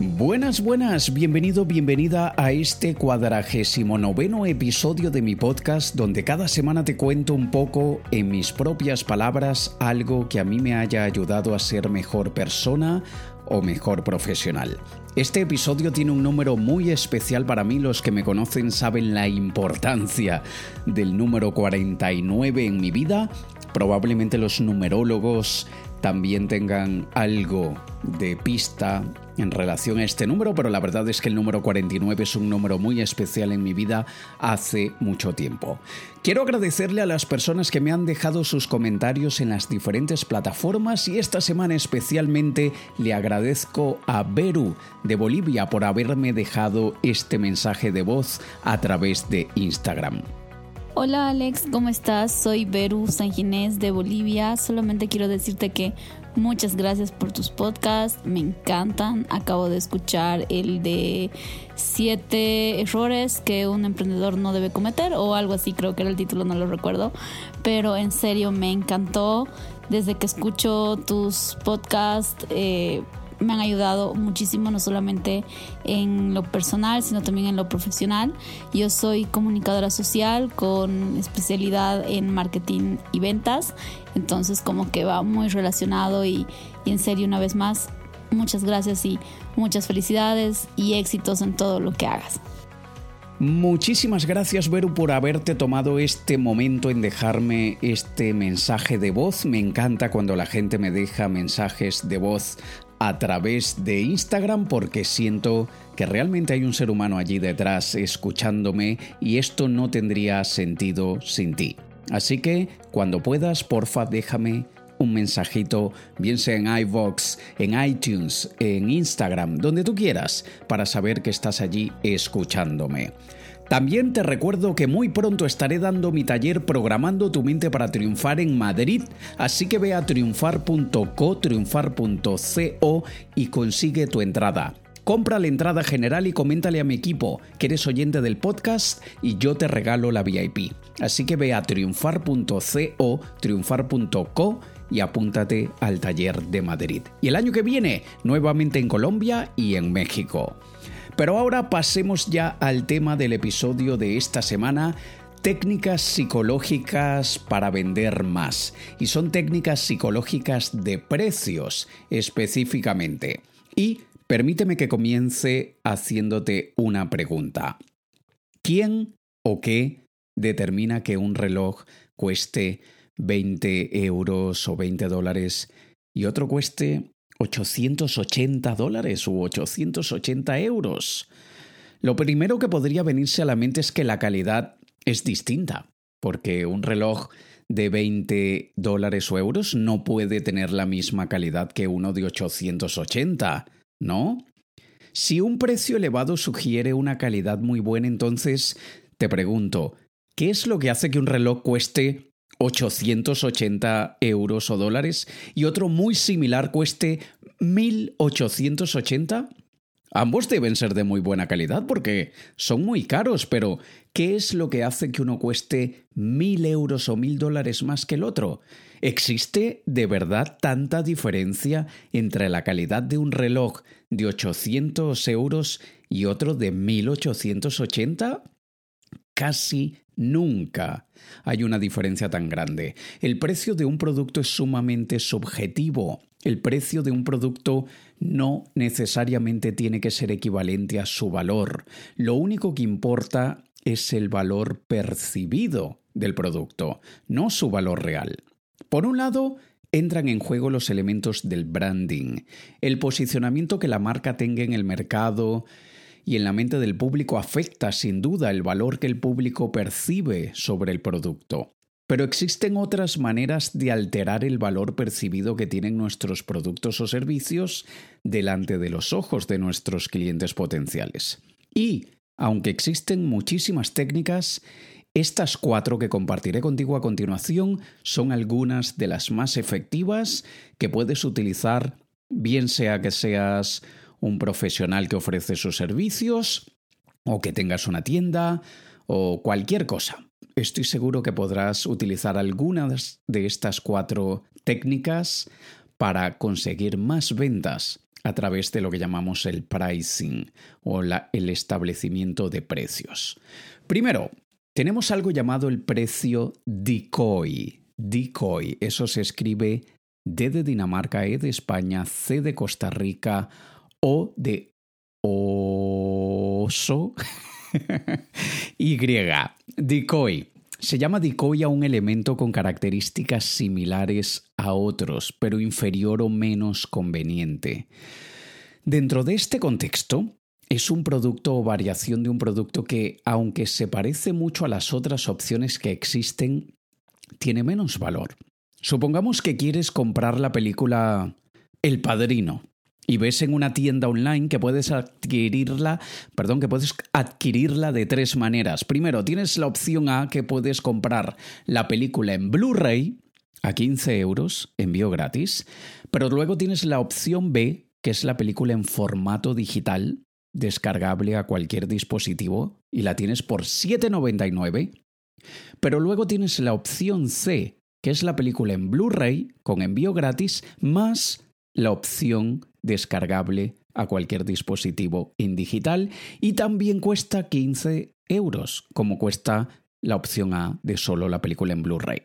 Buenas, buenas, bienvenido, bienvenida a este cuadragésimo noveno episodio de mi podcast donde cada semana te cuento un poco en mis propias palabras algo que a mí me haya ayudado a ser mejor persona o mejor profesional. Este episodio tiene un número muy especial para mí, los que me conocen saben la importancia del número 49 en mi vida, probablemente los numerólogos también tengan algo de pista en relación a este número, pero la verdad es que el número 49 es un número muy especial en mi vida hace mucho tiempo. Quiero agradecerle a las personas que me han dejado sus comentarios en las diferentes plataformas y esta semana especialmente le agradezco a Beru de Bolivia por haberme dejado este mensaje de voz a través de Instagram. Hola Alex, ¿cómo estás? Soy Beru Sanginés de Bolivia. Solamente quiero decirte que muchas gracias por tus podcasts, me encantan. Acabo de escuchar el de siete errores que un emprendedor no debe cometer o algo así, creo que era el título, no lo recuerdo. Pero en serio me encantó. Desde que escucho tus podcasts, eh, me han ayudado muchísimo, no solamente en lo personal, sino también en lo profesional. Yo soy comunicadora social con especialidad en marketing y ventas, entonces como que va muy relacionado y, en serio una vez más, muchas gracias y muchas felicidades y éxitos en todo lo que hagas. Muchísimas gracias, Veru, por haberte tomado este momento en dejarme este mensaje de voz. Me encanta cuando la gente me deja mensajes de voz a través de Instagram porque siento que realmente hay un ser humano allí detrás escuchándome y esto no tendría sentido sin ti. Así que cuando puedas, porfa, déjame un mensajito, bien sea en iVox, en iTunes, en Instagram, donde tú quieras, para saber que estás allí escuchándome. También te recuerdo que muy pronto estaré dando mi taller Programando tu mente para triunfar en Madrid, así que ve a triunfar.co, triunfar.co y consigue tu entrada. Compra la entrada general y coméntale a mi equipo que eres oyente del podcast y yo te regalo la VIP. Así que ve a triunfar.co, triunfar.co y apúntate al taller de Madrid. Y el año que viene, nuevamente en Colombia y en México. Pero ahora pasemos ya al tema del episodio de esta semana, técnicas psicológicas para vender más. Y son técnicas psicológicas de precios específicamente. Y permíteme que comience haciéndote una pregunta. ¿Quién o qué determina que un reloj cueste 20 euros o 20 dólares y otro cueste 880 dólares u 880 euros. Lo primero que podría venirse a la mente es que la calidad es distinta, porque un reloj de 20 dólares o euros no puede tener la misma calidad que uno de 880, ¿no? Si un precio elevado sugiere una calidad muy buena, entonces te pregunto, ¿qué es lo que hace que un reloj cueste 880 euros o dólares y otro muy similar cueste 1880? Ambos deben ser de muy buena calidad porque son muy caros, pero ¿qué es lo que hace que uno cueste mil euros o mil dólares más que el otro? ¿Existe de verdad tanta diferencia entre la calidad de un reloj de 800 euros y otro de 1880? Casi Nunca hay una diferencia tan grande. El precio de un producto es sumamente subjetivo. El precio de un producto no necesariamente tiene que ser equivalente a su valor. Lo único que importa es el valor percibido del producto, no su valor real. Por un lado, entran en juego los elementos del branding, el posicionamiento que la marca tenga en el mercado, y en la mente del público afecta sin duda el valor que el público percibe sobre el producto. Pero existen otras maneras de alterar el valor percibido que tienen nuestros productos o servicios delante de los ojos de nuestros clientes potenciales. Y, aunque existen muchísimas técnicas, estas cuatro que compartiré contigo a continuación son algunas de las más efectivas que puedes utilizar bien sea que seas un profesional que ofrece sus servicios o que tengas una tienda o cualquier cosa. Estoy seguro que podrás utilizar algunas de estas cuatro técnicas para conseguir más ventas a través de lo que llamamos el pricing o el establecimiento de precios. Primero, tenemos algo llamado el precio decoy. Decoy, eso se escribe D de Dinamarca, E de España, C de Costa Rica, O de oso, Y. Decoy. Se llama decoy a un elemento con características similares a otros, pero inferior o menos conveniente. Dentro de este contexto, es un producto o variación de un producto que, aunque se parece mucho a las otras opciones que existen, tiene menos valor. Supongamos que quieres comprar la película El Padrino y ves en una tienda online que puedes adquirirla, perdón, que puedes adquirirla de tres maneras. Primero, tienes la opción A que puedes comprar la película en Blu-ray a 15 euros, envío gratis, pero luego tienes la opción B, que es la película en formato digital, descargable a cualquier dispositivo, y la tienes por 7,99. Pero luego tienes la opción C, que es la película en Blu-ray con envío gratis, más la opción descargable a cualquier dispositivo en digital y también cuesta 15 euros, como cuesta la opción A de solo la película en Blu-ray.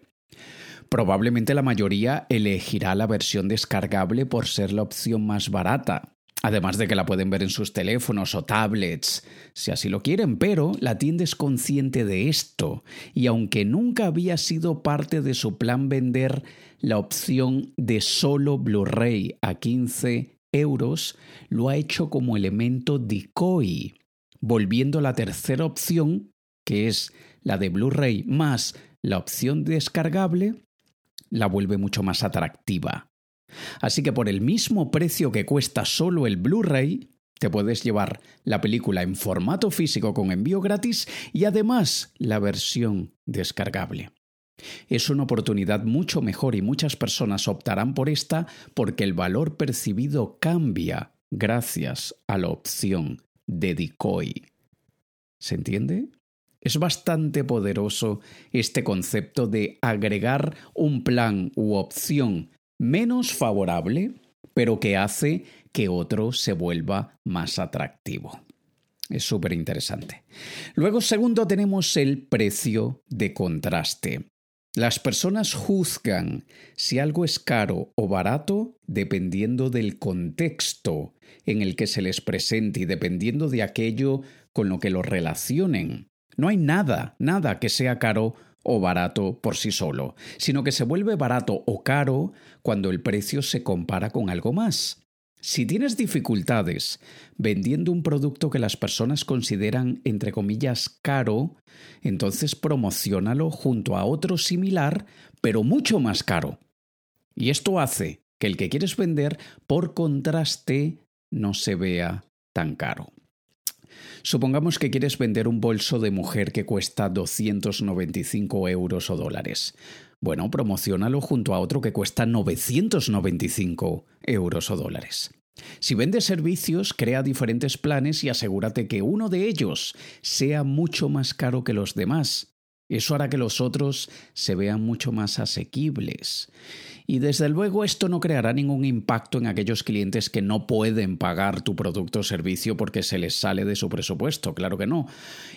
Probablemente la mayoría elegirá la versión descargable por ser la opción más barata, además de que la pueden ver en sus teléfonos o tablets, si así lo quieren, pero la tienda es consciente de esto, y aunque nunca había sido parte de su plan vender la opción de solo Blu-ray a 15 euros, lo ha hecho como elemento decoy, volviendo la tercera opción, que es la de Blu-ray más la opción descargable, la vuelve mucho más atractiva. Así que por el mismo precio que cuesta solo el Blu-ray, te puedes llevar la película en formato físico con envío gratis y además la versión descargable. Es una oportunidad mucho mejor y muchas personas optarán por esta porque el valor percibido cambia gracias a la opción de decoy. ¿Se entiende? Es bastante poderoso este concepto de agregar un plan u opción menos favorable, pero que hace que otro se vuelva más atractivo. Es súper interesante. Luego, segundo, tenemos el precio de contraste. Las personas juzgan si algo es caro o barato dependiendo del contexto en el que se les presente y dependiendo de aquello con lo que lo relacionen. No hay nada, nada que sea caro o barato por sí solo, sino que se vuelve barato o caro cuando el precio se compara con algo más. Si tienes dificultades vendiendo un producto que las personas consideran, entre comillas, caro, entonces promocionalo junto a otro similar, pero mucho más caro. Y esto hace que el que quieres vender, por contraste, no se vea tan caro. Supongamos que quieres vender un bolso de mujer que cuesta 295 euros o dólares. Bueno, promocionalo junto a otro que cuesta 995 euros o dólares. Si vendes servicios, crea diferentes planes y asegúrate que uno de ellos sea mucho más caro que los demás. Eso hará que los otros se vean mucho más asequibles. Y desde luego esto no creará ningún impacto en aquellos clientes que no pueden pagar tu producto o servicio porque se les sale de su presupuesto, claro que no.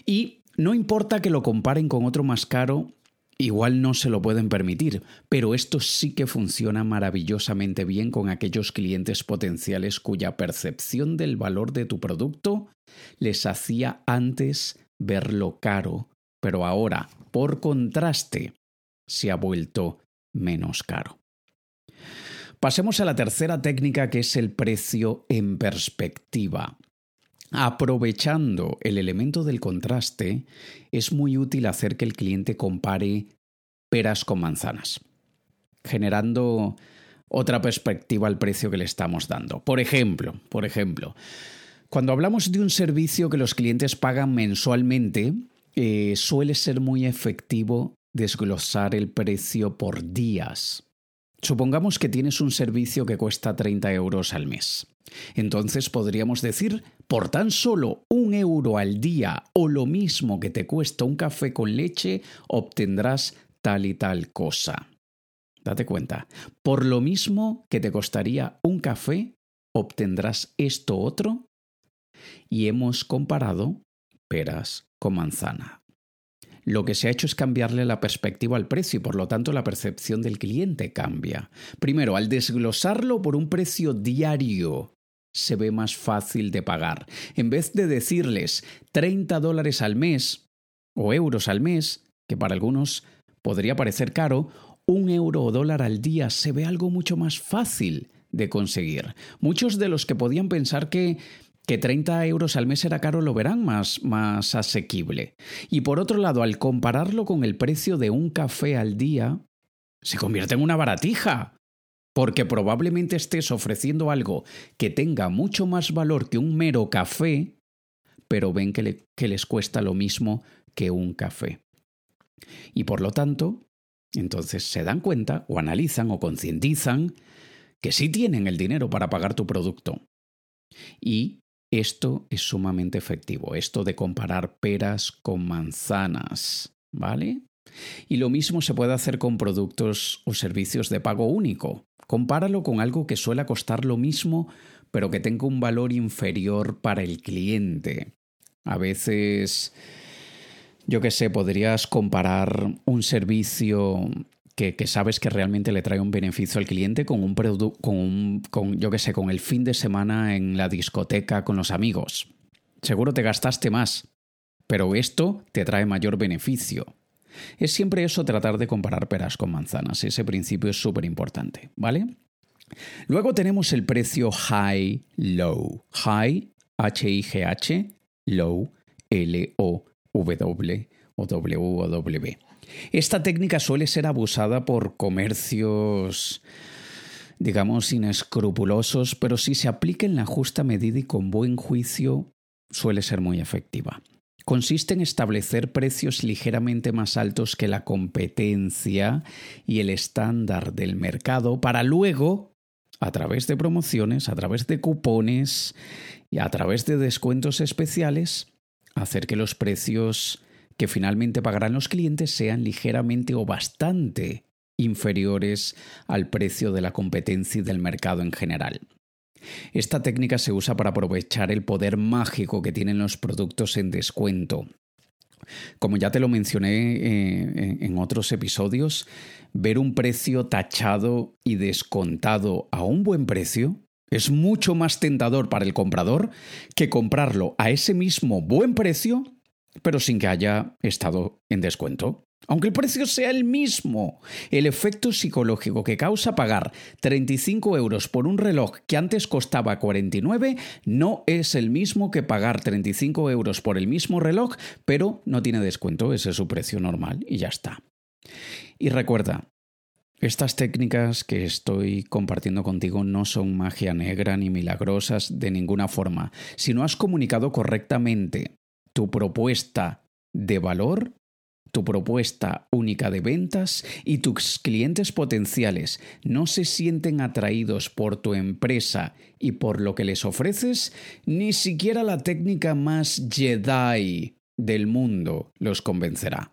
Y no importa que lo comparen con otro más caro Igual no se lo pueden permitir, pero esto sí que funciona maravillosamente bien con aquellos clientes potenciales cuya percepción del valor de tu producto les hacía antes verlo caro, pero ahora, por contraste, se ha vuelto menos caro. Pasemos a la tercera técnica que es el precio en perspectiva. Aprovechando el elemento del contraste, es muy útil hacer que el cliente compare peras con manzanas, generando otra perspectiva al precio que le estamos dando. Por ejemplo, por ejemplo, cuando hablamos de un servicio que los clientes pagan mensualmente, eh, suele ser muy efectivo desglosar el precio por días. Supongamos que tienes un servicio que cuesta 30 euros al mes. Entonces podríamos decir, por tan solo un euro al día o lo mismo que te cuesta un café con leche, obtendrás tal y tal cosa. Date cuenta, por lo mismo que te costaría un café, obtendrás esto otro. Y hemos comparado peras con manzana. Lo que se ha hecho es cambiarle la perspectiva al precio y por lo tanto la percepción del cliente cambia. Primero, al desglosarlo por un precio diario, se ve más fácil de pagar. En vez de decirles 30 dólares al mes o euros al mes, que para algunos podría parecer caro, un euro o dólar al día se ve algo mucho más fácil de conseguir. Muchos de los que podían pensar que que 30 euros al mes era caro lo verán más, más asequible. Y por otro lado, al compararlo con el precio de un café al día, se convierte en una baratija. Porque probablemente estés ofreciendo algo que tenga mucho más valor que un mero café, pero ven que, que les cuesta lo mismo que un café. Y por lo tanto, entonces se dan cuenta o analizan o concientizan que sí tienen el dinero para pagar tu producto. Y esto es sumamente efectivo, esto de comparar peras con manzanas, ¿vale? Y lo mismo se puede hacer con productos o servicios de pago único. Compáralo con algo que suele costar lo mismo, pero que tenga un valor inferior para el cliente. A veces, yo qué sé, podrías comparar un servicio que, sabes que realmente le trae un beneficio al cliente con un producto, con, un, con, yo qué sé, con el fin de semana en la discoteca con los amigos. Seguro te gastaste más, pero esto te trae mayor beneficio. Es siempre eso tratar de comparar peras con manzanas, ese principio es súper importante, ¿vale? Luego tenemos el precio high-low. High, H-I-G-H, low, L-O-W o W-O-W. Esta técnica suele ser abusada por comercios digamos, inescrupulosos, pero si se aplica en la justa medida y con buen juicio, suele ser muy efectiva. Consiste en establecer precios ligeramente más altos que la competencia y el estándar del mercado para luego, a través de promociones, a través de cupones y a través de descuentos especiales, hacer que los precios que finalmente pagarán los clientes sean ligeramente o bastante inferiores al precio de la competencia y del mercado en general. Esta técnica se usa para aprovechar el poder mágico que tienen los productos en descuento. Como ya te lo mencioné eh, en otros episodios, ver un precio tachado y descontado a un buen precio es mucho más tentador para el comprador que comprarlo a ese mismo buen precio pero sin que haya estado en descuento. Aunque el precio sea el mismo, el efecto psicológico que causa pagar 35 euros por un reloj que antes costaba 49 no es el mismo que pagar 35 euros por el mismo reloj, pero no tiene descuento, ese es su precio normal y ya está. Y recuerda, estas técnicas que estoy compartiendo contigo no son magia negra ni milagrosas de ninguna forma. Si no has comunicado correctamente tu propuesta de valor, tu propuesta única de ventas y tus clientes potenciales no se sienten atraídos por tu empresa y por lo que les ofreces, ni siquiera la técnica más Jedi del mundo los convencerá.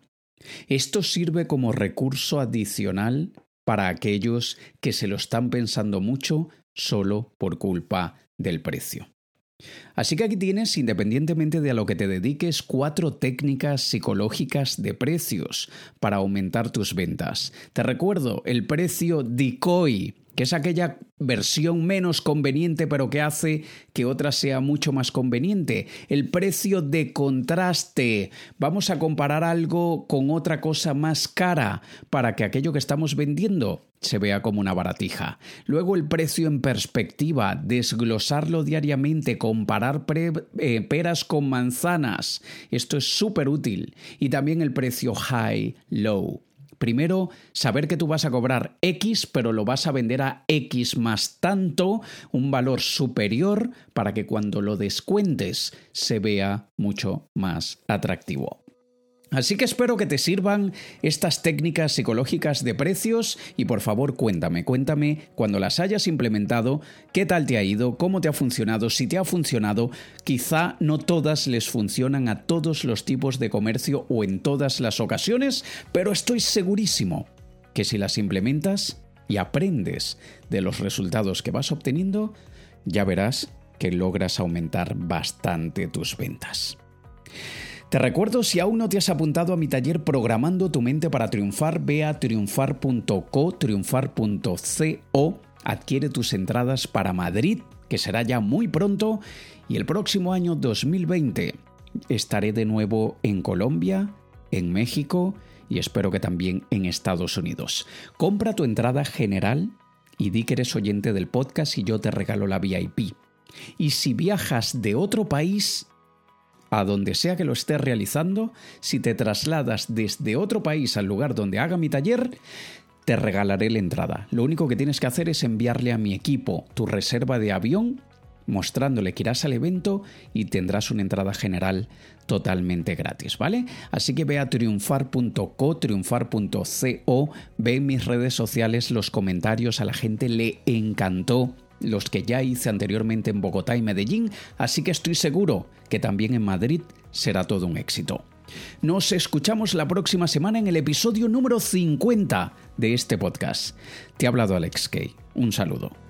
Esto sirve como recurso adicional para aquellos que se lo están pensando mucho solo por culpa del precio. Así que aquí tienes, independientemente de a lo que te dediques, cuatro técnicas psicológicas de precios para aumentar tus ventas. Te recuerdo el precio decoy, que es aquella versión menos conveniente pero que hace que otra sea mucho más conveniente. El precio de contraste. Vamos a comparar algo con otra cosa más cara para que aquello que estamos vendiendo se vea como una baratija. Luego el precio en perspectiva, desglosarlo diariamente, comparar eh, peras con manzanas. Esto es súper útil. Y también el precio high-low Primero, saber que tú vas a cobrar X, pero lo vas a vender a X más tanto, un valor superior, para que cuando lo descuentes se vea mucho más atractivo. Así que espero que te sirvan estas técnicas psicológicas de precios y por favor cuéntame, cuéntame cuando las hayas implementado, qué tal te ha ido, cómo te ha funcionado, si te ha funcionado, quizá no todas les funcionan a todos los tipos de comercio o en todas las ocasiones, pero estoy segurísimo que si las implementas y aprendes de los resultados que vas obteniendo, ya verás que logras aumentar bastante tus ventas. Te recuerdo, si aún no te has apuntado a mi taller Programando tu mente para triunfar, ve a triunfar.co, triunfar.co, adquiere tus entradas para Madrid, que será ya muy pronto, y el próximo año 2020 estaré de nuevo en Colombia, en México y espero que también en Estados Unidos. Compra tu entrada general y di que eres oyente del podcast y yo te regalo la VIP. Y si viajas de otro país, a donde sea que lo estés realizando, si te trasladas desde otro país al lugar donde haga mi taller, te regalaré la entrada. Lo único que tienes que hacer es enviarle a mi equipo tu reserva de avión mostrándole que irás al evento y tendrás una entrada general totalmente gratis, ¿vale? Así que ve a triunfar.co, triunfar.co, ve en mis redes sociales los comentarios, a la gente le encantó los que ya hice anteriormente en Bogotá y Medellín, así que estoy seguro que también en Madrid será todo un éxito. Nos escuchamos la próxima semana en el episodio número 50 de este podcast. Te ha hablado Alex Kay. Un saludo.